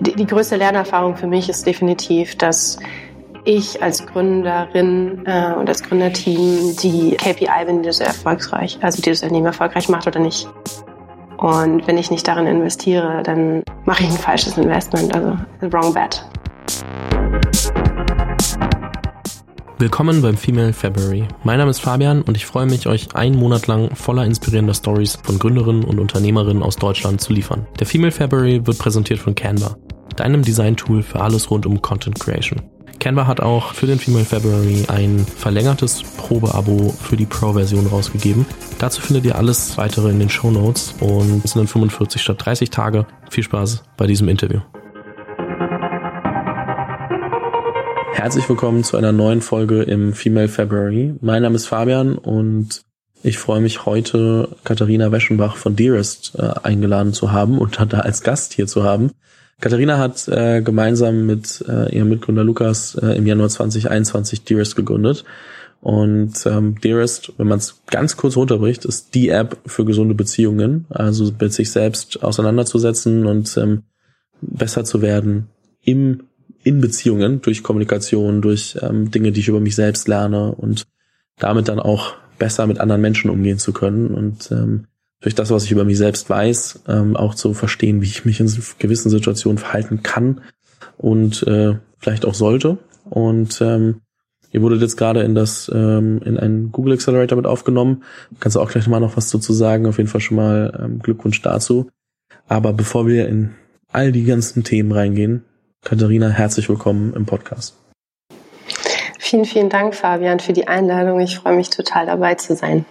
die, größte Lernerfahrung für mich ist definitiv, dass ich als Gründerin äh, und als Gründerteam die KPI bin, die das erfolgreich, also die das Unternehmen erfolgreich macht oder nicht. Und wenn ich nicht darin investiere, dann mache ich ein falsches Investment, also wrong bet. Willkommen beim Female February. Mein Name ist Fabian und ich freue mich, euch einen Monat lang voller inspirierender Stories von Gründerinnen und Unternehmerinnen aus Deutschland zu liefern. Der Female February wird präsentiert von Canva, deinem Design-Tool für alles rund um Content Creation. Canva hat auch für den Female February ein verlängertes Probeabo für die Pro-Version rausgegeben. Dazu findet ihr alles weitere in den Show Notes und es sind dann 45 statt 30 Tage. Viel Spaß bei diesem Interview. Herzlich willkommen zu einer neuen Folge im Female February. Mein Name ist Fabian und ich freue mich heute Katharina Weschenbach von Dearest äh, eingeladen zu haben und da als Gast hier zu haben. Katharina hat äh, gemeinsam mit äh, ihrem Mitgründer Lukas äh, im Januar 2021 Dearest gegründet. Und ähm, Dearest, wenn man es ganz kurz runterbricht, ist die App für gesunde Beziehungen, also mit sich selbst auseinanderzusetzen und ähm, besser zu werden im in Beziehungen durch Kommunikation, durch ähm, Dinge, die ich über mich selbst lerne und damit dann auch besser mit anderen Menschen umgehen zu können und ähm, durch das, was ich über mich selbst weiß, ähm, auch zu verstehen, wie ich mich in gewissen Situationen verhalten kann und äh, vielleicht auch sollte. Und ähm, ihr wurdet jetzt gerade in das ähm, in einen Google Accelerator mit aufgenommen. Kannst du auch gleich mal noch was dazu sagen? Auf jeden Fall schon mal ähm, Glückwunsch dazu. Aber bevor wir in all die ganzen Themen reingehen, Katharina, herzlich willkommen im Podcast. Vielen, vielen Dank, Fabian, für die Einladung. Ich freue mich total dabei zu sein.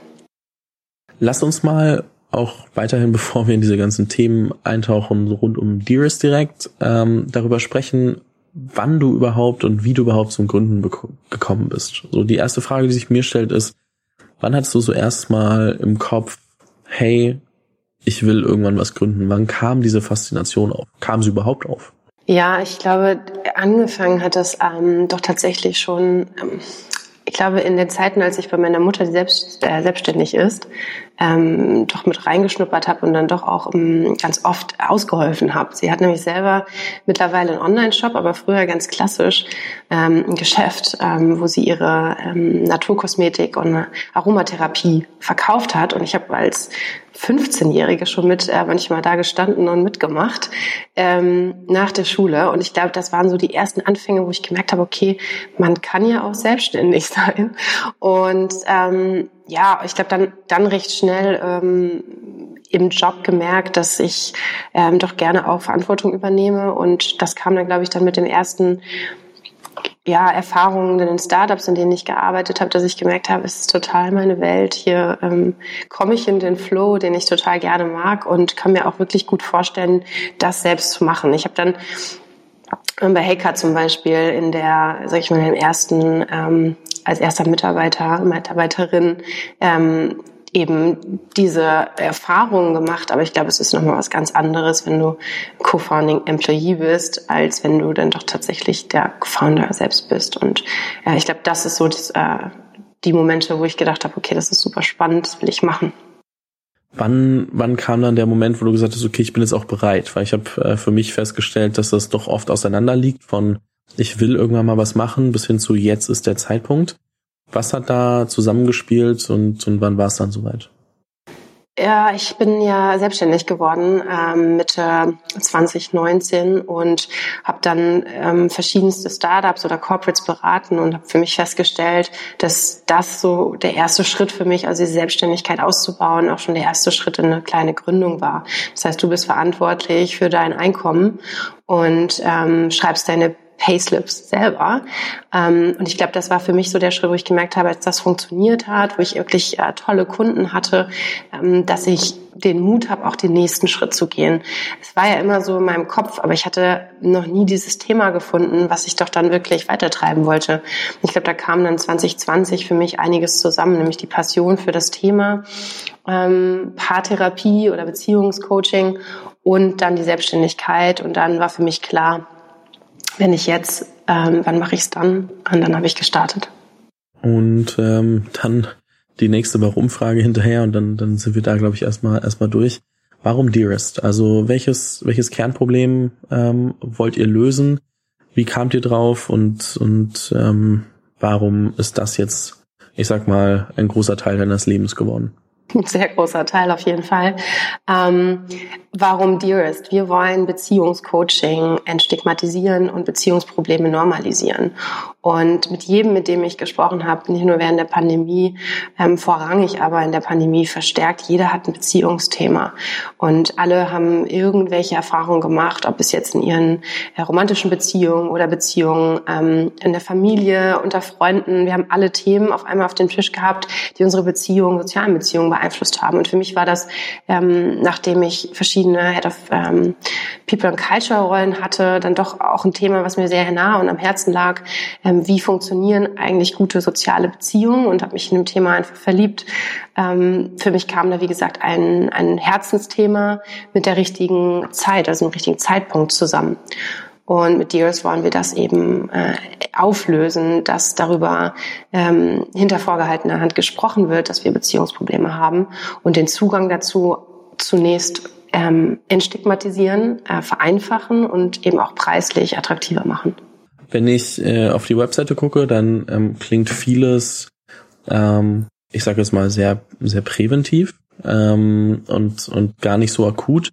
Lass uns mal auch weiterhin, bevor wir in diese ganzen Themen eintauchen, rund um Dearest direkt, ähm, darüber sprechen, wann du überhaupt und wie du überhaupt zum Gründen gekommen bist. So die erste Frage, die sich mir stellt, ist, wann hattest du so erstmal im Kopf, hey, ich will irgendwann was gründen? Wann kam diese Faszination auf? Kam sie überhaupt auf? Ja, ich glaube, angefangen hat das ähm, doch tatsächlich schon, ähm, ich glaube, in den Zeiten, als ich bei meiner Mutter, selbst, äh, selbstständig ist, ähm, doch mit reingeschnuppert habe und dann doch auch ähm, ganz oft ausgeholfen habe. Sie hat nämlich selber mittlerweile einen Online-Shop, aber früher ganz klassisch ähm, ein Geschäft, ähm, wo sie ihre ähm, Naturkosmetik und Aromatherapie verkauft hat. Und ich habe als 15-Jährige schon mit äh, manchmal da gestanden und mitgemacht ähm, nach der Schule. Und ich glaube, das waren so die ersten Anfänge, wo ich gemerkt habe, okay, man kann ja auch selbstständig sein. Und ähm, ja, ich glaube, dann, dann recht schnell ähm, im Job gemerkt, dass ich ähm, doch gerne auch Verantwortung übernehme. Und das kam dann, glaube ich, dann mit dem ersten ja, Erfahrungen in den Startups, in denen ich gearbeitet habe, dass ich gemerkt habe, es ist total meine Welt. Hier ähm, komme ich in den Flow, den ich total gerne mag und kann mir auch wirklich gut vorstellen, das selbst zu machen. Ich habe dann ähm, bei Hacker zum Beispiel in der, sag ich mal, im ersten, ähm, als erster Mitarbeiter, Mitarbeiterin ähm, eben diese Erfahrungen gemacht, aber ich glaube, es ist nochmal was ganz anderes, wenn du Co-Founding Employee bist, als wenn du dann doch tatsächlich der Founder selbst bist. Und äh, ich glaube, das ist so das, äh, die Momente, wo ich gedacht habe, okay, das ist super spannend, das will ich machen. Wann, wann kam dann der Moment, wo du gesagt hast, okay, ich bin jetzt auch bereit? Weil ich habe äh, für mich festgestellt, dass das doch oft auseinander liegt von ich will irgendwann mal was machen bis hin zu jetzt ist der Zeitpunkt. Was hat da zusammengespielt und, und wann war es dann soweit? Ja, ich bin ja selbstständig geworden ähm, Mitte 2019 und habe dann ähm, verschiedenste Startups oder Corporates beraten und habe für mich festgestellt, dass das so der erste Schritt für mich, also die Selbstständigkeit auszubauen, auch schon der erste Schritt in eine kleine Gründung war. Das heißt, du bist verantwortlich für dein Einkommen und ähm, schreibst deine Payslips selber. Ähm, und ich glaube, das war für mich so der Schritt, wo ich gemerkt habe, als das funktioniert hat, wo ich wirklich äh, tolle Kunden hatte, ähm, dass ich den Mut habe, auch den nächsten Schritt zu gehen. Es war ja immer so in meinem Kopf, aber ich hatte noch nie dieses Thema gefunden, was ich doch dann wirklich weitertreiben wollte. ich glaube, da kam dann 2020 für mich einiges zusammen, nämlich die Passion für das Thema ähm, Paartherapie oder Beziehungscoaching und dann die Selbstständigkeit. Und dann war für mich klar, wenn ich jetzt, ähm, wann mache ich es dann? Und dann habe ich gestartet. Und ähm, dann die nächste Warum-Frage hinterher und dann, dann sind wir da, glaube ich, erstmal erstmal durch. Warum Dearest? Also welches, welches Kernproblem ähm, wollt ihr lösen? Wie kamt ihr drauf und, und ähm, warum ist das jetzt, ich sag mal, ein großer Teil deines Lebens geworden? Ein sehr großer Teil auf jeden Fall. Ähm, warum Dearest? Wir wollen Beziehungscoaching entstigmatisieren und Beziehungsprobleme normalisieren. Und mit jedem, mit dem ich gesprochen habe, nicht nur während der Pandemie, ähm, vorrangig aber in der Pandemie verstärkt, jeder hat ein Beziehungsthema. Und alle haben irgendwelche Erfahrungen gemacht, ob es jetzt in ihren äh, romantischen Beziehungen oder Beziehungen ähm, in der Familie, unter Freunden. Wir haben alle Themen auf einmal auf den Tisch gehabt, die unsere Beziehungen, sozialen Beziehungen beeinflusst haben. Und für mich war das, ähm, nachdem ich verschiedene Head of ähm, People and Culture Rollen hatte, dann doch auch ein Thema, was mir sehr nah und am Herzen lag, ähm, wie funktionieren eigentlich gute soziale Beziehungen und habe mich in dem Thema einfach verliebt. Ähm, für mich kam da, wie gesagt, ein, ein Herzensthema mit der richtigen Zeit, also dem richtigen Zeitpunkt zusammen. Und mit Dears wollen wir das eben äh, auflösen, dass darüber ähm, hinter vorgehaltener Hand gesprochen wird, dass wir Beziehungsprobleme haben und den Zugang dazu zunächst ähm, entstigmatisieren, äh, vereinfachen und eben auch preislich attraktiver machen. Wenn ich äh, auf die Webseite gucke, dann ähm, klingt vieles, ähm, ich sage jetzt mal, sehr, sehr präventiv ähm, und, und gar nicht so akut.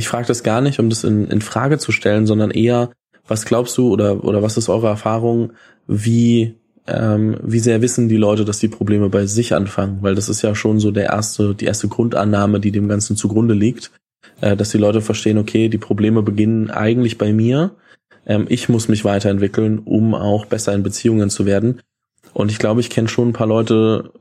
Ich frage das gar nicht, um das in, in Frage zu stellen, sondern eher, was glaubst du oder, oder was ist eure Erfahrung, wie, ähm, wie sehr wissen die Leute, dass die Probleme bei sich anfangen? Weil das ist ja schon so der erste, die erste Grundannahme, die dem Ganzen zugrunde liegt, äh, dass die Leute verstehen, okay, die Probleme beginnen eigentlich bei mir ähm, ich muss mich weiterentwickeln, um auch besser in Beziehungen zu werden. Und ich glaube, ich kenne schon ein paar Leute,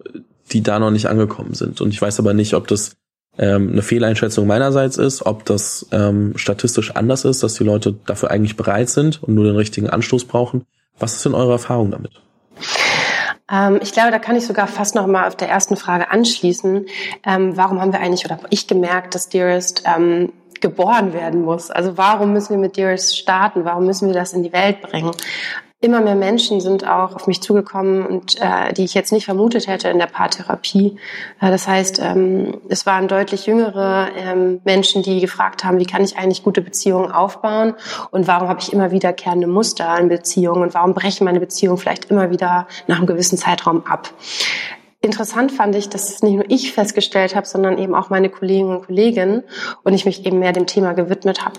die da noch nicht angekommen sind. Und ich weiß aber nicht, ob das ähm, eine Fehleinschätzung meinerseits ist, ob das ähm, statistisch anders ist, dass die Leute dafür eigentlich bereit sind und nur den richtigen Anstoß brauchen. Was ist denn eure Erfahrung damit? Ähm, ich glaube, da kann ich sogar fast noch mal auf der ersten Frage anschließen. Ähm, warum haben wir eigentlich oder habe ich gemerkt, dass Dearest geboren werden muss. Also warum müssen wir mit Dearest starten? Warum müssen wir das in die Welt bringen? Immer mehr Menschen sind auch auf mich zugekommen und äh, die ich jetzt nicht vermutet hätte in der Paartherapie. Äh, das heißt, ähm, es waren deutlich jüngere ähm, Menschen, die gefragt haben, wie kann ich eigentlich gute Beziehungen aufbauen und warum habe ich immer wiederkehrende Muster in Beziehungen und warum brechen meine Beziehungen vielleicht immer wieder nach einem gewissen Zeitraum ab. Interessant fand ich, dass es nicht nur ich festgestellt habe, sondern eben auch meine Kolleginnen und Kollegen und ich mich eben mehr dem Thema gewidmet habe.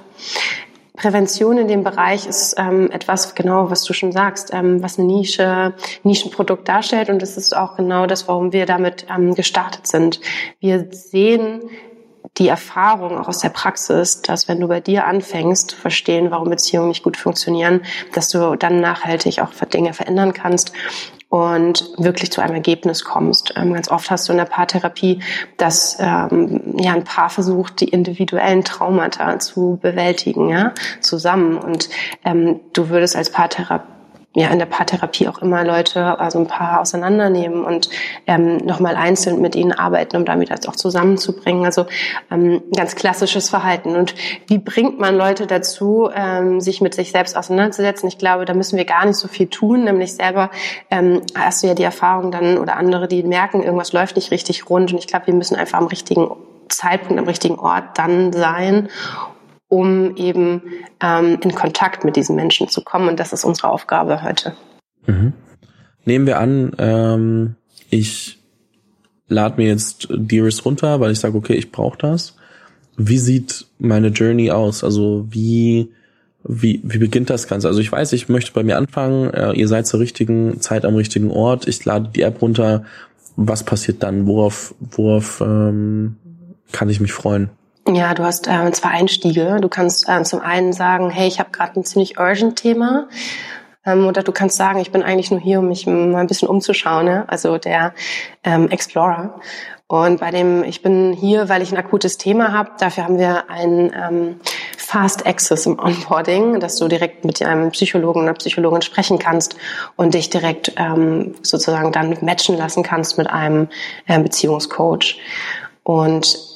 Prävention in dem Bereich ist ähm, etwas, genau, was du schon sagst, ähm, was eine Nische, Nischenprodukt darstellt. Und das ist auch genau das, warum wir damit ähm, gestartet sind. Wir sehen die Erfahrung auch aus der Praxis, dass wenn du bei dir anfängst, verstehen, warum Beziehungen nicht gut funktionieren, dass du dann nachhaltig auch Dinge verändern kannst und wirklich zu einem Ergebnis kommst. Ähm, ganz oft hast du in der Paartherapie, dass ähm, ja ein Paar versucht, die individuellen Traumata zu bewältigen, ja, zusammen. Und ähm, du würdest als Paartherapeut ja in der Paartherapie auch immer Leute, also ein paar auseinandernehmen und ähm, nochmal einzeln mit ihnen arbeiten, um damit das auch zusammenzubringen. Also ähm, ganz klassisches Verhalten. Und wie bringt man Leute dazu, ähm, sich mit sich selbst auseinanderzusetzen? Ich glaube, da müssen wir gar nicht so viel tun, nämlich selber ähm, hast du ja die Erfahrung dann oder andere, die merken, irgendwas läuft nicht richtig rund. Und ich glaube, wir müssen einfach am richtigen Zeitpunkt, am richtigen Ort dann sein um eben ähm, in Kontakt mit diesen Menschen zu kommen. Und das ist unsere Aufgabe heute. Mhm. Nehmen wir an, ähm, ich lade mir jetzt Dearest runter, weil ich sage, okay, ich brauche das. Wie sieht meine Journey aus? Also wie, wie, wie beginnt das Ganze? Also ich weiß, ich möchte bei mir anfangen, äh, ihr seid zur richtigen Zeit am richtigen Ort, ich lade die App runter. Was passiert dann? Worauf, worauf ähm, kann ich mich freuen? Ja, du hast äh, zwei Einstiege. Du kannst äh, zum einen sagen, hey, ich habe gerade ein ziemlich urgent Thema. Ähm, oder du kannst sagen, ich bin eigentlich nur hier, um mich mal ein bisschen umzuschauen. Ne? Also der ähm, Explorer. Und bei dem, ich bin hier, weil ich ein akutes Thema habe. Dafür haben wir ein ähm, Fast Access im Onboarding, dass du direkt mit einem Psychologen oder Psychologin sprechen kannst und dich direkt ähm, sozusagen dann matchen lassen kannst mit einem äh, Beziehungscoach. Und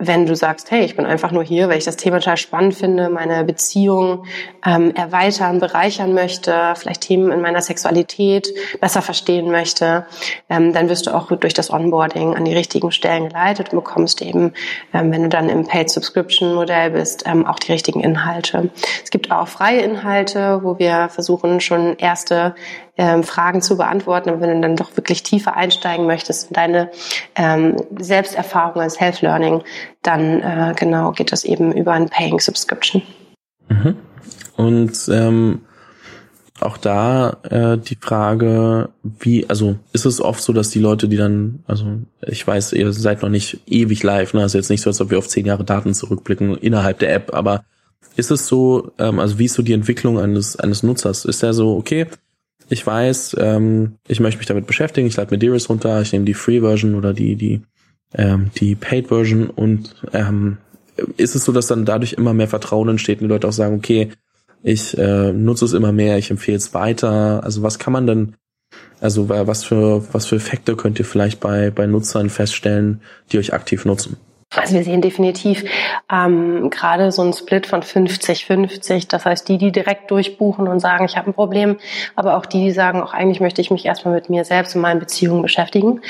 wenn du sagst, hey, ich bin einfach nur hier, weil ich das Thema total spannend finde, meine Beziehung ähm, erweitern, bereichern möchte, vielleicht Themen in meiner Sexualität besser verstehen möchte, ähm, dann wirst du auch durch das Onboarding an die richtigen Stellen geleitet und bekommst eben, ähm, wenn du dann im Paid Subscription Modell bist, ähm, auch die richtigen Inhalte. Es gibt auch freie Inhalte, wo wir versuchen, schon erste ähm, Fragen zu beantworten. Und wenn du dann doch wirklich tiefer einsteigen möchtest in deine ähm, Selbsterfahrung als Health Learning, dann äh, genau geht das eben über ein Paying Subscription. Mhm. Und ähm, auch da äh, die Frage, wie, also ist es oft so, dass die Leute, die dann, also ich weiß, ihr seid noch nicht ewig live, ne? Also jetzt nicht so, als ob wir auf zehn Jahre Daten zurückblicken innerhalb der App, aber ist es so, ähm, also wie ist so die Entwicklung eines, eines Nutzers? Ist der so, okay, ich weiß, ähm, ich möchte mich damit beschäftigen, ich lade mir Dearest runter, ich nehme die Free-Version oder die, die, ähm, die Paid-Version und ähm, ist es so, dass dann dadurch immer mehr Vertrauen entsteht und die Leute auch sagen, okay, ich äh, nutze es immer mehr, ich empfehle es weiter. Also was kann man denn, also was für, was für Effekte könnt ihr vielleicht bei, bei Nutzern feststellen, die euch aktiv nutzen? Also wir sehen definitiv ähm, gerade so ein Split von 50-50. Das heißt, die, die direkt durchbuchen und sagen, ich habe ein Problem, aber auch die, die sagen, auch eigentlich möchte ich mich erstmal mit mir selbst und meinen Beziehungen beschäftigen.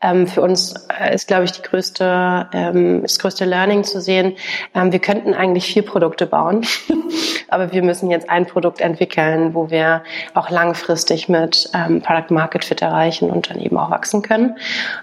Ähm, für uns äh, ist, glaube ich, die größte, ähm, das größte Learning zu sehen, ähm, wir könnten eigentlich vier Produkte bauen, aber wir müssen jetzt ein Produkt entwickeln, wo wir auch langfristig mit ähm, Product Market Fit erreichen und dann eben auch wachsen können.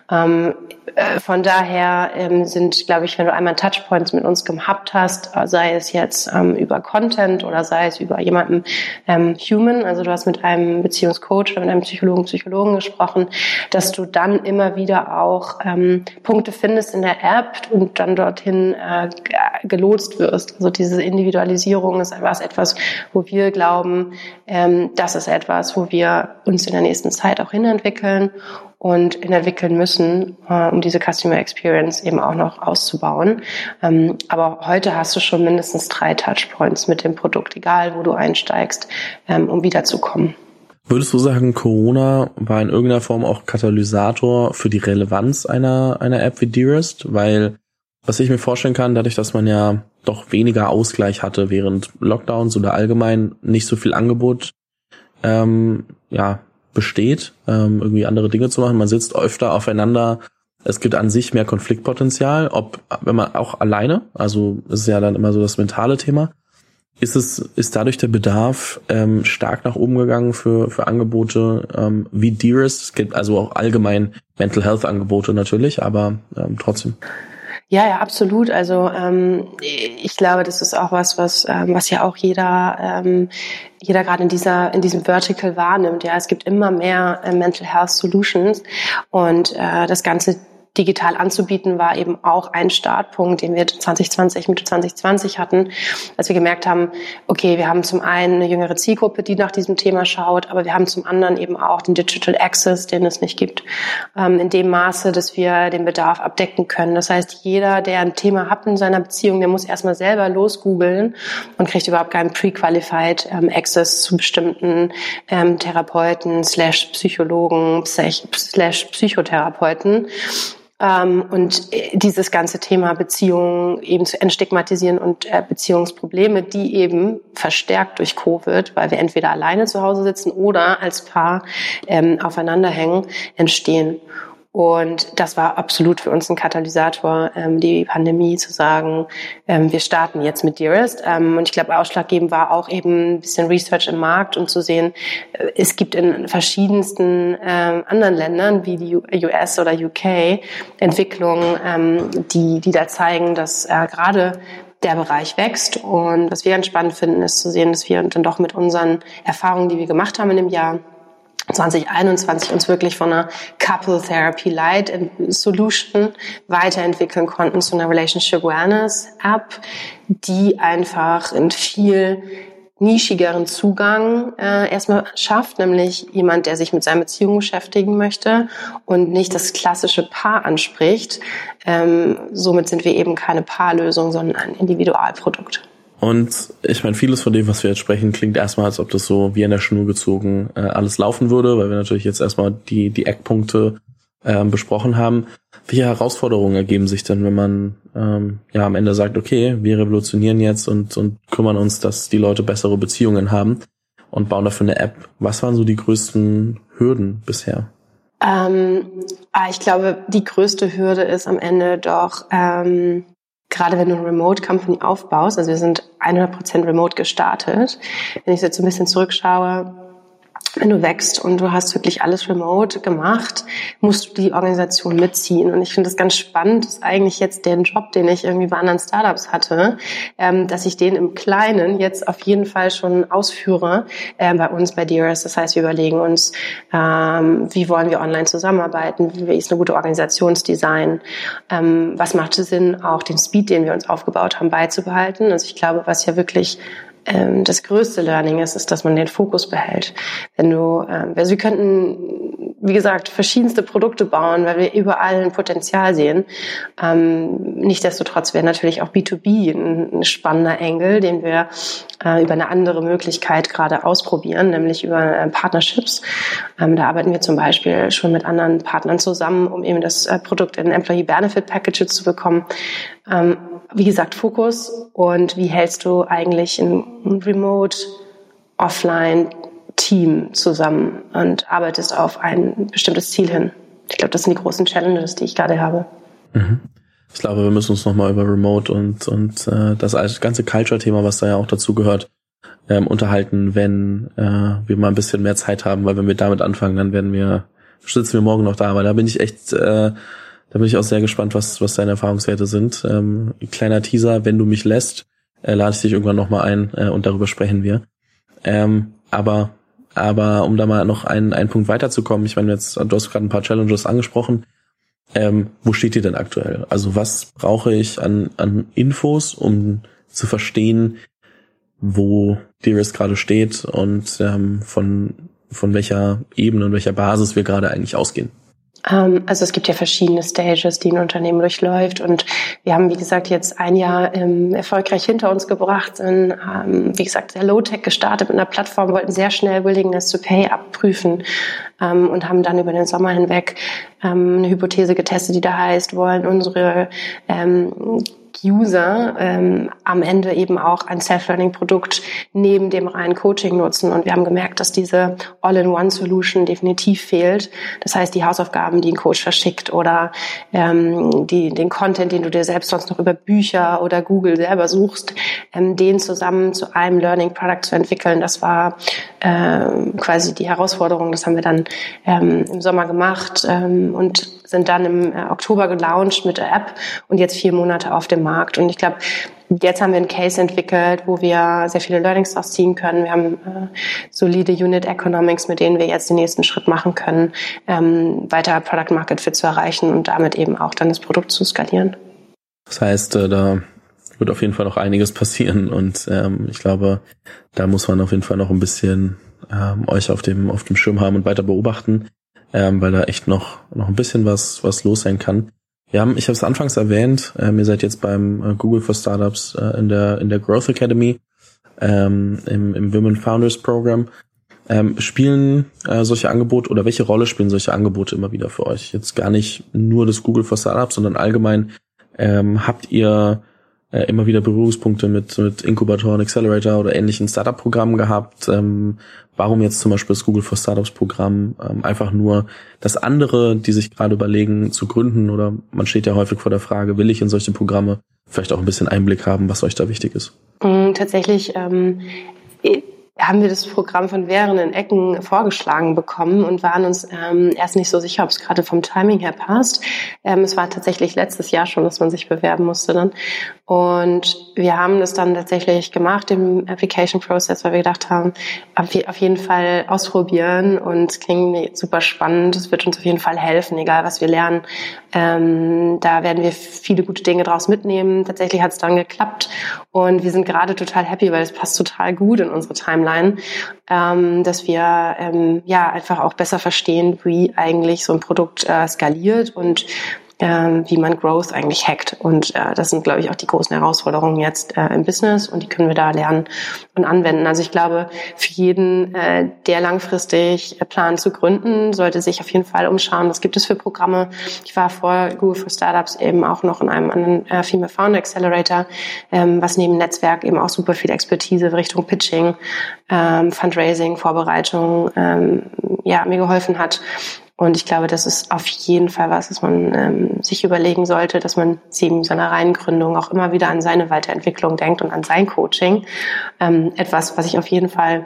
Ähm, äh, von daher ähm, sind, glaube ich, wenn du einmal Touchpoints mit uns gehabt hast, äh, sei es jetzt ähm, über Content oder sei es über jemanden ähm, Human, also du hast mit einem Beziehungscoach oder mit einem Psychologen, Psychologen gesprochen, dass du dann immer wieder auch ähm, Punkte findest in der App und dann dorthin äh, gelotst wirst. Also diese Individualisierung ist etwas, etwas, wo wir glauben, ähm, das ist etwas, wo wir uns in der nächsten Zeit auch hinentwickeln und entwickeln müssen, äh, um diese Customer Experience eben auch noch auszubauen. Ähm, aber heute hast du schon mindestens drei Touchpoints mit dem Produkt, egal wo du einsteigst, ähm, um wiederzukommen. Würdest du sagen, Corona war in irgendeiner Form auch Katalysator für die Relevanz einer, einer App wie Dearest? Weil, was ich mir vorstellen kann, dadurch, dass man ja doch weniger Ausgleich hatte während Lockdowns oder allgemein nicht so viel Angebot, ähm, ja, besteht, ähm, irgendwie andere Dinge zu machen. Man sitzt öfter aufeinander. Es gibt an sich mehr Konfliktpotenzial, ob wenn man auch alleine, also ist ja dann immer so das mentale Thema. Ist es ist dadurch der Bedarf ähm, stark nach oben gegangen für für Angebote ähm, wie Dearest? Es gibt also auch allgemein Mental Health Angebote natürlich, aber ähm, trotzdem. Ja, ja, absolut. Also ähm, ich glaube, das ist auch was, was, ähm, was ja auch jeder, ähm, jeder gerade in dieser, in diesem Vertical wahrnimmt. Ja, es gibt immer mehr äh, Mental Health Solutions und äh, das ganze digital anzubieten, war eben auch ein Startpunkt, den wir 2020, Mitte 2020 hatten, als wir gemerkt haben, okay, wir haben zum einen eine jüngere Zielgruppe, die nach diesem Thema schaut, aber wir haben zum anderen eben auch den Digital Access, den es nicht gibt, ähm, in dem Maße, dass wir den Bedarf abdecken können. Das heißt, jeder, der ein Thema hat in seiner Beziehung, der muss erstmal selber losgoogeln und kriegt überhaupt keinen pre-qualified ähm, Access zu bestimmten ähm, Therapeuten slash Psychologen slash Psychotherapeuten. Ähm, und äh, dieses ganze Thema Beziehungen eben zu entstigmatisieren und äh, Beziehungsprobleme, die eben verstärkt durch Covid, weil wir entweder alleine zu Hause sitzen oder als Paar ähm, aufeinander hängen, entstehen. Und das war absolut für uns ein Katalysator, ähm, die Pandemie zu sagen, ähm, wir starten jetzt mit Dearest. Ähm, und ich glaube, ausschlaggebend war auch eben ein bisschen Research im Markt und zu sehen, äh, es gibt in verschiedensten ähm, anderen Ländern wie die US oder UK Entwicklungen, ähm, die, die da zeigen, dass äh, gerade der Bereich wächst. Und was wir ganz spannend finden, ist zu sehen, dass wir dann doch mit unseren Erfahrungen, die wir gemacht haben in dem Jahr, 2021 uns wirklich von einer Couple Therapy Light Solution weiterentwickeln konnten zu einer Relationship Awareness App, die einfach in viel nischigeren Zugang äh, erstmal schafft, nämlich jemand, der sich mit seiner Beziehung beschäftigen möchte und nicht das klassische Paar anspricht. Ähm, somit sind wir eben keine Paarlösung, sondern ein Individualprodukt. Und ich meine, vieles von dem, was wir jetzt sprechen, klingt erstmal, als ob das so wie an der Schnur gezogen äh, alles laufen würde, weil wir natürlich jetzt erstmal die, die Eckpunkte ähm, besprochen haben. Welche Herausforderungen ergeben sich denn, wenn man ähm, ja am Ende sagt, okay, wir revolutionieren jetzt und, und kümmern uns, dass die Leute bessere Beziehungen haben und bauen dafür eine App. Was waren so die größten Hürden bisher? Ähm, ah, ich glaube, die größte Hürde ist am Ende doch, ähm, gerade wenn du eine Remote Company aufbaust, also wir sind 100% remote gestartet. Wenn ich jetzt so ein bisschen zurückschaue, wenn du wächst und du hast wirklich alles remote gemacht, musst du die Organisation mitziehen. Und ich finde das ganz spannend, das ist eigentlich jetzt der Job, den ich irgendwie bei anderen Startups hatte, ähm, dass ich den im Kleinen jetzt auf jeden Fall schon ausführe äh, bei uns bei Dearest. Das heißt, wir überlegen uns, ähm, wie wollen wir online zusammenarbeiten, wie ist eine gute Organisationsdesign, ähm, was macht Sinn, auch den Speed, den wir uns aufgebaut haben, beizubehalten. Also ich glaube, was ja wirklich ähm, das größte Learning ist, ist, dass man den Fokus behält. Wenn du, ähm, also wir könnten, wie gesagt, verschiedenste Produkte bauen, weil wir überall ein Potenzial sehen. Ähm, Nichtsdestotrotz wäre natürlich auch B2B ein, ein spannender Engel, den wir äh, über eine andere Möglichkeit gerade ausprobieren, nämlich über äh, Partnerships. Ähm, da arbeiten wir zum Beispiel schon mit anderen Partnern zusammen, um eben das äh, Produkt in Employee Benefit Packages zu bekommen. Ähm, wie gesagt, Fokus und wie hältst du eigentlich ein Remote, Offline Team zusammen und arbeitest auf ein bestimmtes Ziel hin. Ich glaube, das sind die großen Challenges, die ich gerade habe. Mhm. Ich glaube, wir müssen uns nochmal über Remote und, und äh, das ganze Culture-Thema, was da ja auch dazu gehört, ähm, unterhalten, wenn äh, wir mal ein bisschen mehr Zeit haben, weil wenn wir damit anfangen, dann werden wir, sitzen wir morgen noch da, aber da bin ich echt äh, da bin ich auch sehr gespannt, was, was deine Erfahrungswerte sind. Ähm, kleiner Teaser, wenn du mich lässt, äh, lade ich dich irgendwann nochmal ein äh, und darüber sprechen wir. Ähm, aber, aber um da mal noch einen, einen Punkt weiterzukommen, ich meine, jetzt, du hast gerade ein paar Challenges angesprochen. Ähm, wo steht ihr denn aktuell? Also was brauche ich an, an Infos, um zu verstehen, wo Dearest gerade steht und ähm, von, von welcher Ebene und welcher Basis wir gerade eigentlich ausgehen? Ähm, also es gibt ja verschiedene Stages, die ein Unternehmen durchläuft. Und wir haben, wie gesagt, jetzt ein Jahr ähm, erfolgreich hinter uns gebracht, sind, ähm, wie gesagt, sehr Low-Tech gestartet mit einer Plattform, wollten sehr schnell Willingness to Pay abprüfen ähm, und haben dann über den Sommer hinweg ähm, eine Hypothese getestet, die da heißt, wollen unsere ähm, User ähm, am Ende eben auch ein Self-Learning-Produkt neben dem reinen Coaching nutzen. Und wir haben gemerkt, dass diese All-in-One-Solution definitiv fehlt. Das heißt, die Hausaufgaben, die ein Coach verschickt oder ähm, die, den Content, den du dir selbst sonst noch über Bücher oder Google selber suchst, ähm, den zusammen zu einem Learning-Product zu entwickeln, das war ähm, quasi die Herausforderung. Das haben wir dann ähm, im Sommer gemacht ähm, und sind dann im äh, Oktober gelauncht mit der App und jetzt vier Monate auf dem Markt. Und ich glaube, jetzt haben wir einen Case entwickelt, wo wir sehr viele Learnings daraus ziehen können. Wir haben äh, solide Unit Economics, mit denen wir jetzt den nächsten Schritt machen können, ähm, weiter Product Market Fit zu erreichen und damit eben auch dann das Produkt zu skalieren. Das heißt, äh, da wird auf jeden Fall noch einiges passieren und ähm, ich glaube, da muss man auf jeden Fall noch ein bisschen ähm, euch auf dem auf dem Schirm haben und weiter beobachten ähm, weil da echt noch noch ein bisschen was was los sein kann. Wir haben, ich habe es anfangs erwähnt, ähm, ihr seid jetzt beim äh, Google for Startups äh, in der in der Growth Academy ähm, im, im Women Founders Program. Ähm, spielen äh, solche Angebote oder welche Rolle spielen solche Angebote immer wieder für euch? Jetzt gar nicht nur das Google for Startups, sondern allgemein ähm, habt ihr äh, immer wieder Berührungspunkte mit, mit Inkubatoren, Accelerator oder ähnlichen Startup-Programmen gehabt. Ähm, warum jetzt zum Beispiel das Google for Startups Programm ähm, einfach nur das andere, die sich gerade überlegen zu gründen oder man steht ja häufig vor der Frage, will ich in solche Programme vielleicht auch ein bisschen Einblick haben, was euch da wichtig ist? Mm, tatsächlich ähm, haben wir das Programm von mehreren Ecken vorgeschlagen bekommen und waren uns ähm, erst nicht so sicher, ob es gerade vom Timing her passt. Ähm, es war tatsächlich letztes Jahr schon, dass man sich bewerben musste dann. Und wir haben das dann tatsächlich gemacht im Application Process, weil wir gedacht haben, auf jeden Fall ausprobieren und klingt super spannend. Es wird uns auf jeden Fall helfen, egal was wir lernen. Ähm, da werden wir viele gute Dinge draus mitnehmen. Tatsächlich hat es dann geklappt und wir sind gerade total happy, weil es passt total gut in unsere Timeline, ähm, dass wir ähm, ja einfach auch besser verstehen, wie eigentlich so ein Produkt äh, skaliert und ähm, wie man Growth eigentlich hackt. Und äh, das sind, glaube ich, auch die großen Herausforderungen jetzt äh, im Business und die können wir da lernen und anwenden. Also ich glaube, für jeden, äh, der langfristig plant zu gründen, sollte sich auf jeden Fall umschauen, was gibt es für Programme. Ich war vor Google for Startups eben auch noch in einem anderen äh, Female Founder Accelerator, ähm, was neben Netzwerk eben auch super viel Expertise Richtung Pitching, ähm, Fundraising, Vorbereitung, ähm, ja, mir geholfen hat. Und ich glaube, das ist auf jeden Fall was, was man ähm, sich überlegen sollte, dass man neben seiner reinen Gründung auch immer wieder an seine Weiterentwicklung denkt und an sein Coaching. Ähm, etwas, was ich auf jeden Fall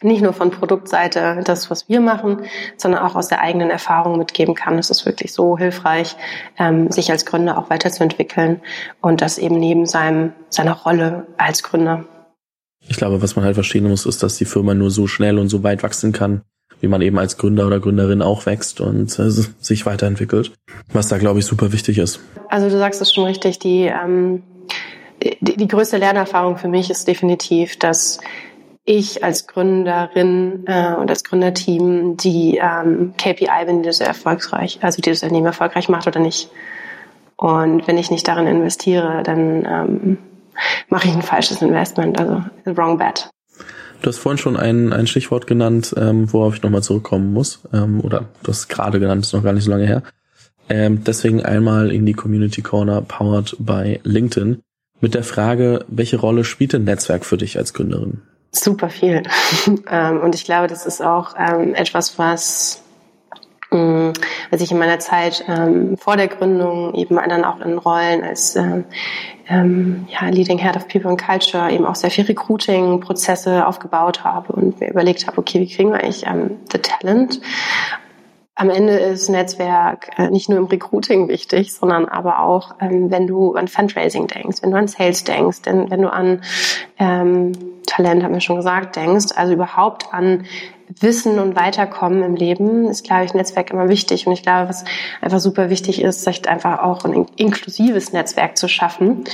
nicht nur von Produktseite, das, was wir machen, sondern auch aus der eigenen Erfahrung mitgeben kann. Es ist wirklich so hilfreich, ähm, sich als Gründer auch weiterzuentwickeln und das eben neben seinem, seiner Rolle als Gründer. Ich glaube, was man halt verstehen muss, ist, dass die Firma nur so schnell und so weit wachsen kann, wie man eben als Gründer oder Gründerin auch wächst und äh, sich weiterentwickelt, was da, glaube ich, super wichtig ist. Also du sagst es schon richtig, die, ähm, die, die größte Lernerfahrung für mich ist definitiv, dass ich als Gründerin äh, und als Gründerteam die ähm, KPI bin, die das erfolgreich, also die das Unternehmen erfolgreich macht oder nicht. Und wenn ich nicht darin investiere, dann ähm, mache ich ein falsches Investment, also wrong bet. Du hast vorhin schon ein, ein Stichwort genannt, ähm, worauf ich nochmal zurückkommen muss. Ähm, oder du hast gerade genannt, ist noch gar nicht so lange her. Ähm, deswegen einmal in die Community Corner powered by LinkedIn mit der Frage, welche Rolle spielt ein Netzwerk für dich als Gründerin? Super viel. Ähm, und ich glaube, das ist auch ähm, etwas, was Mm, als ich in meiner Zeit ähm, vor der Gründung eben dann auch in Rollen als ähm, ähm, ja, Leading Head of People and Culture eben auch sehr viel Recruiting-Prozesse aufgebaut habe und mir überlegt habe, okay, wie kriegen wir eigentlich ähm, the Talent? Am Ende ist Netzwerk äh, nicht nur im Recruiting wichtig, sondern aber auch, ähm, wenn du an Fundraising denkst, wenn du an Sales denkst, wenn du an ähm, Talent, haben wir schon gesagt, denkst, also überhaupt an Wissen und Weiterkommen im Leben ist, glaube ich, Netzwerk immer wichtig. Und ich glaube, was einfach super wichtig ist, sich einfach auch ein inklusives Netzwerk zu schaffen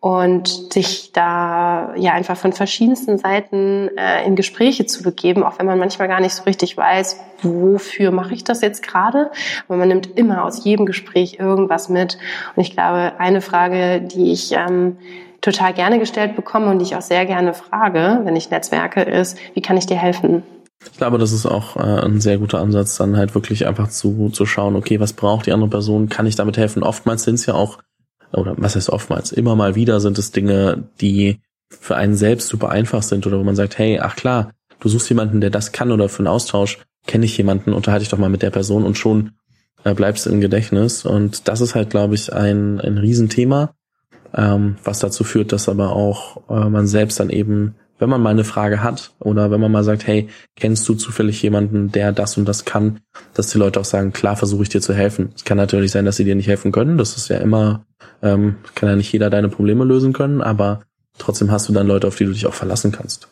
und sich da ja einfach von verschiedensten Seiten äh, in Gespräche zu begeben, auch wenn man manchmal gar nicht so richtig weiß, wofür mache ich das jetzt gerade. Aber man nimmt immer aus jedem Gespräch irgendwas mit. Und ich glaube, eine Frage, die ich ähm, total gerne gestellt bekomme und die ich auch sehr gerne frage, wenn ich netzwerke, ist, wie kann ich dir helfen? Ich glaube, das ist auch äh, ein sehr guter Ansatz, dann halt wirklich einfach zu, zu schauen, okay, was braucht die andere Person, kann ich damit helfen? Oftmals sind es ja auch, oder was heißt oftmals, immer mal wieder sind es Dinge, die für einen selbst super einfach sind oder wo man sagt, hey, ach klar, du suchst jemanden, der das kann oder für einen Austausch kenne ich jemanden, unterhalte ich doch mal mit der Person und schon äh, bleibst im Gedächtnis. Und das ist halt, glaube ich, ein, ein Riesenthema, ähm, was dazu führt, dass aber auch äh, man selbst dann eben wenn man mal eine Frage hat oder wenn man mal sagt, hey, kennst du zufällig jemanden, der das und das kann, dass die Leute auch sagen, klar, versuche ich dir zu helfen. Es kann natürlich sein, dass sie dir nicht helfen können. Das ist ja immer, ähm, kann ja nicht jeder deine Probleme lösen können, aber trotzdem hast du dann Leute, auf die du dich auch verlassen kannst.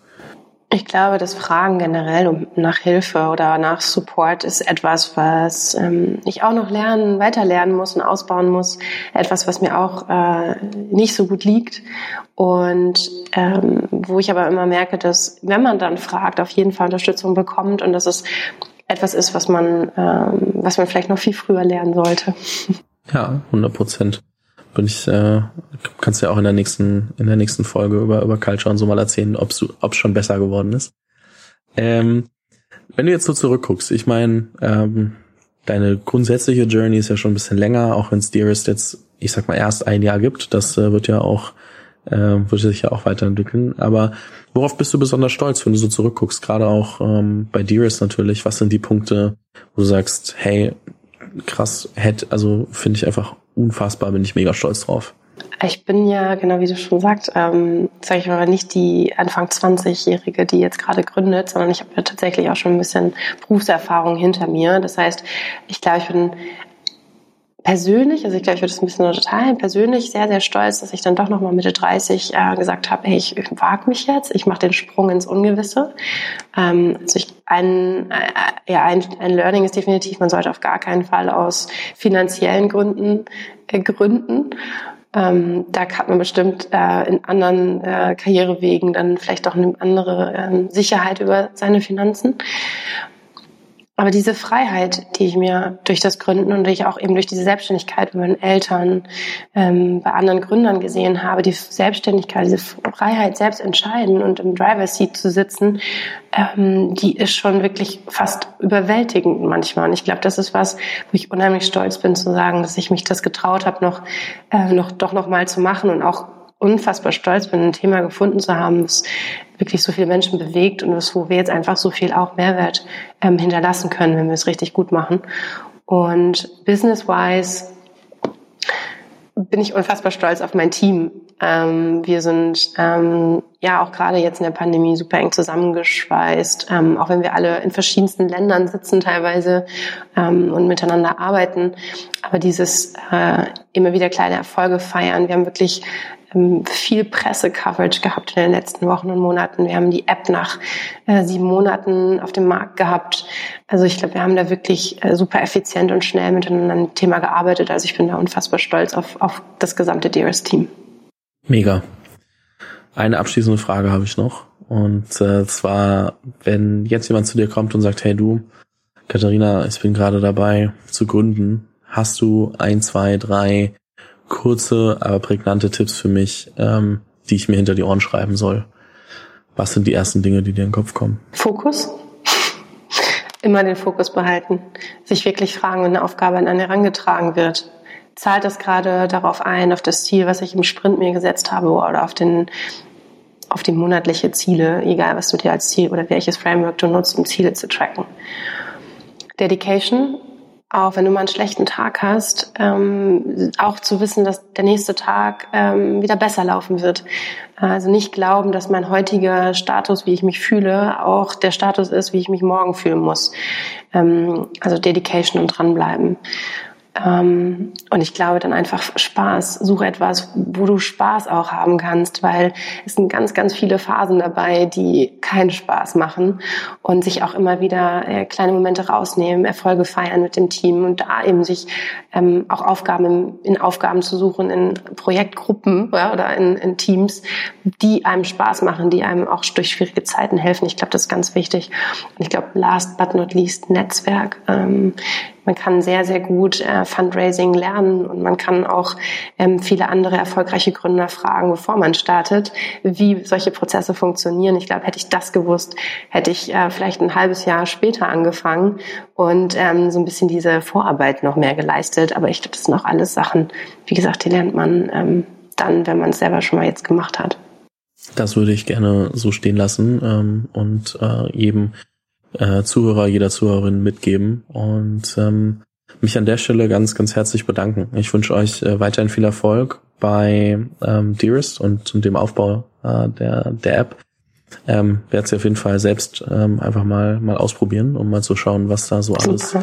Ich glaube, das Fragen generell nach Hilfe oder nach Support ist etwas, was ähm, ich auch noch lernen, weiter lernen muss und ausbauen muss. Etwas, was mir auch äh, nicht so gut liegt und ähm, wo ich aber immer merke, dass wenn man dann fragt, auf jeden Fall Unterstützung bekommt und dass es etwas ist, was man, ähm, was man vielleicht noch viel früher lernen sollte. Ja, 100 Prozent bin ich, äh, kannst ja auch in der nächsten, in der nächsten Folge über, über Culture und so mal erzählen, ob es schon besser geworden ist. Ähm, wenn du jetzt so zurückguckst, ich meine, ähm, deine grundsätzliche Journey ist ja schon ein bisschen länger, auch wenn es Dearest jetzt, ich sag mal, erst ein Jahr gibt. Das äh, wird ja auch, äh, wird sich ja auch weiterentwickeln. Aber worauf bist du besonders stolz, wenn du so zurückguckst? Gerade auch ähm, bei Dearest natürlich. Was sind die Punkte, wo du sagst, hey, krass, hätte, also finde ich einfach unfassbar, bin ich mega stolz drauf. Ich bin ja, genau wie du schon sagst, ähm, sage ich mal, nicht die Anfang 20-Jährige, die jetzt gerade gründet, sondern ich habe ja tatsächlich auch schon ein bisschen Berufserfahrung hinter mir. Das heißt, ich glaube, ich bin persönlich, also ich glaube, ich würde es ein bisschen unterteilen, persönlich sehr, sehr stolz, dass ich dann doch nochmal Mitte 30 äh, gesagt habe, hey, ich wage mich jetzt, ich mache den Sprung ins Ungewisse. Ähm, also ich, ein, äh, ja, ein, ein Learning ist definitiv, man sollte auf gar keinen Fall aus finanziellen Gründen äh, gründen. Ähm, da hat man bestimmt äh, in anderen äh, Karrierewegen dann vielleicht auch eine andere äh, Sicherheit über seine Finanzen. Aber diese Freiheit, die ich mir durch das Gründen und ich auch eben durch diese Selbstständigkeit bei meinen Eltern, ähm, bei anderen Gründern gesehen habe, die Selbstständigkeit, diese Freiheit, selbst entscheiden und im Driver Seat zu sitzen, ähm, die ist schon wirklich fast überwältigend manchmal. Und ich glaube, das ist was, wo ich unheimlich stolz bin zu sagen, dass ich mich das getraut habe, noch, äh, noch doch noch mal zu machen und auch unfassbar stolz bin, ein Thema gefunden zu haben, das wirklich so viele Menschen bewegt und wo wir jetzt einfach so viel auch Mehrwert ähm, hinterlassen können, wenn wir es richtig gut machen. Und business-wise bin ich unfassbar stolz auf mein Team. Ähm, wir sind ähm, ja auch gerade jetzt in der Pandemie super eng zusammengeschweißt, ähm, auch wenn wir alle in verschiedensten Ländern sitzen teilweise ähm, und miteinander arbeiten. Aber dieses äh, immer wieder kleine Erfolge feiern. Wir haben wirklich ähm, viel Presse-Coverage gehabt in den letzten Wochen und Monaten. Wir haben die App nach äh, sieben Monaten auf dem Markt gehabt. Also ich glaube, wir haben da wirklich äh, super effizient und schnell miteinander an Thema gearbeitet. Also ich bin da unfassbar stolz auf, auf das gesamte DRS-Team. Mega. Eine abschließende Frage habe ich noch. Und äh, zwar, wenn jetzt jemand zu dir kommt und sagt, hey du, Katharina, ich bin gerade dabei zu gründen, hast du ein, zwei, drei kurze, aber prägnante Tipps für mich, ähm, die ich mir hinter die Ohren schreiben soll. Was sind die ersten Dinge, die dir in den Kopf kommen? Fokus. Immer den Fokus behalten. Sich wirklich fragen, wenn eine Aufgabe an einen herangetragen wird. Zahlt das gerade darauf ein, auf das Ziel, was ich im Sprint mir gesetzt habe oder auf den auf die monatliche Ziele, egal was du dir als Ziel oder welches Framework du nutzt, um Ziele zu tracken. Dedication auch wenn du mal einen schlechten Tag hast, ähm, auch zu wissen, dass der nächste Tag ähm, wieder besser laufen wird. Also nicht glauben, dass mein heutiger Status, wie ich mich fühle, auch der Status ist, wie ich mich morgen fühlen muss. Ähm, also Dedication und dranbleiben. Ähm, und ich glaube dann einfach Spaß. Suche etwas, wo du Spaß auch haben kannst, weil es sind ganz, ganz viele Phasen dabei, die keinen Spaß machen und sich auch immer wieder äh, kleine Momente rausnehmen, Erfolge feiern mit dem Team und da eben sich ähm, auch Aufgaben in, Aufgaben zu suchen, in Projektgruppen ja, oder in, in, Teams, die einem Spaß machen, die einem auch durch schwierige Zeiten helfen. Ich glaube, das ist ganz wichtig. Und ich glaube, last but not least, Netzwerk. Ähm, man kann sehr, sehr gut äh, Fundraising lernen und man kann auch ähm, viele andere erfolgreiche Gründer fragen, bevor man startet, wie solche Prozesse funktionieren. Ich glaube, hätte ich das gewusst, hätte ich äh, vielleicht ein halbes Jahr später angefangen und ähm, so ein bisschen diese Vorarbeit noch mehr geleistet. Aber ich glaube, das sind auch alles Sachen, wie gesagt, die lernt man ähm, dann, wenn man es selber schon mal jetzt gemacht hat. Das würde ich gerne so stehen lassen ähm, und äh, jedem äh, Zuhörer, jeder Zuhörerin mitgeben und ähm, mich an der Stelle ganz, ganz herzlich bedanken. Ich wünsche euch äh, weiterhin viel Erfolg bei ähm, Dearest und, dem Aufbau äh, der, der App. Ähm, werde sie auf jeden Fall selbst ähm, einfach mal mal ausprobieren, um mal zu schauen, was da so alles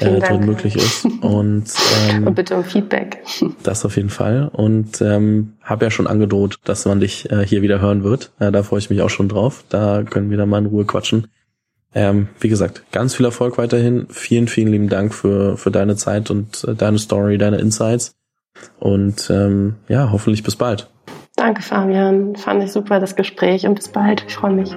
äh, drin möglich ist. Und, ähm, und bitte um Feedback. Das auf jeden Fall. Und ähm, habe ja schon angedroht, dass man dich äh, hier wieder hören wird. Äh, da freue ich mich auch schon drauf. Da können wir dann mal in Ruhe quatschen. Ähm, wie gesagt, ganz viel Erfolg weiterhin. Vielen, vielen lieben Dank für, für deine Zeit und äh, deine Story, deine Insights. Und ähm, ja, hoffentlich bis bald. Danke, Fabian. Fand ich super, das Gespräch und bis bald. Ich freue mich.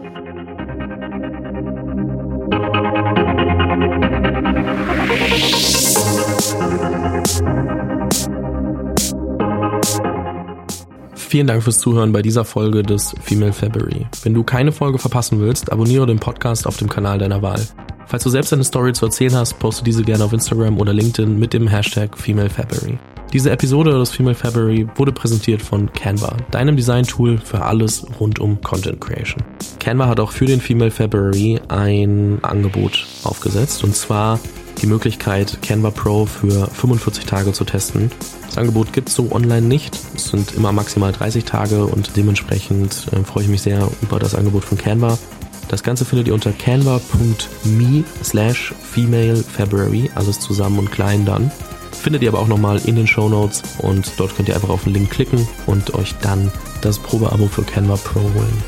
Vielen Dank fürs Zuhören bei dieser Folge des Female February. Wenn du keine Folge verpassen willst, abonniere den Podcast auf dem Kanal deiner Wahl. Falls du selbst eine Story zu erzählen hast, poste diese gerne auf Instagram oder LinkedIn mit dem Hashtag Female February. Diese Episode des Female February wurde präsentiert von Canva, deinem Design-Tool für alles rund um Content Creation. Canva hat auch für den Female February ein Angebot aufgesetzt und zwar die Möglichkeit, Canva Pro für 45 Tage zu testen. Das Angebot gibt es so online nicht. Es sind immer maximal 30 Tage und dementsprechend äh, freue ich mich sehr über das Angebot von Canva. Das Ganze findet ihr unter canva.me slash female February, ist zusammen und klein dann. Findet ihr aber auch nochmal in den Show Notes und dort könnt ihr einfach auf den Link klicken und euch dann das Probeabo für Canva Pro holen.